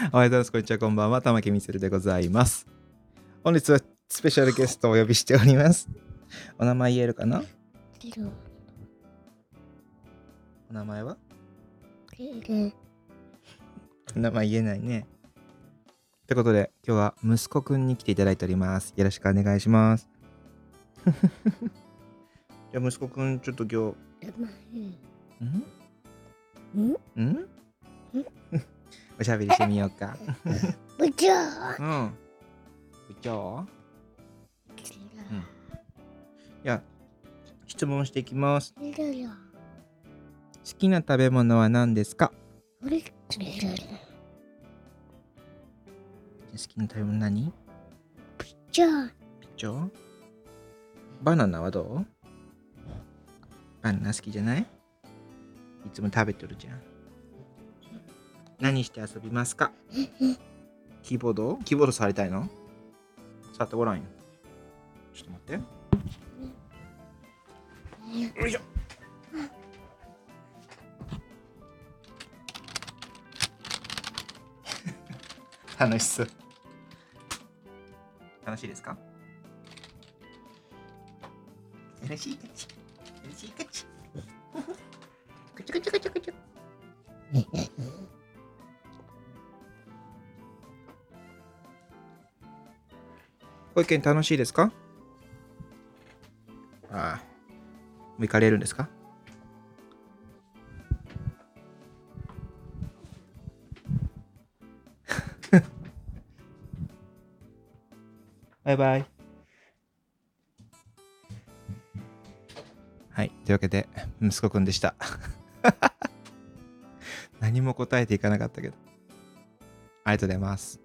おはようございます。こんにちは。こんばんは。玉木みつるでございます。本日はスペシャルゲストをお呼びしております。お名前言えるかな？リルお名前は？リルお名前言えないね。ってことで、今日は息子くんに来ていただいております。よろしくお願いします。じゃあ息子くん、ちょっと今日、ンん？ん？ん？おしゃべりしてみようか。部長うん。部長うん。いや、質問していきます。好きな食べ物は何ですか？好きな食べ物何？部長ピチョバナナはどう？バナナ好きじゃない？いつも食べてるじゃん。何して遊びますか？キーボード？キーボード触りたいの？触ってごらんよ。ちょっと待って。よいしょ。楽しそう。楽しいですか？楽しいかち。楽しいかち。くちゅくちゅくちゅくちゅ。保育園楽しいですか？ああ。行かれるんですか？バイバイ。はい。というわけで、息子くんでした。何も答えていかなかったけど。ありがとうございます。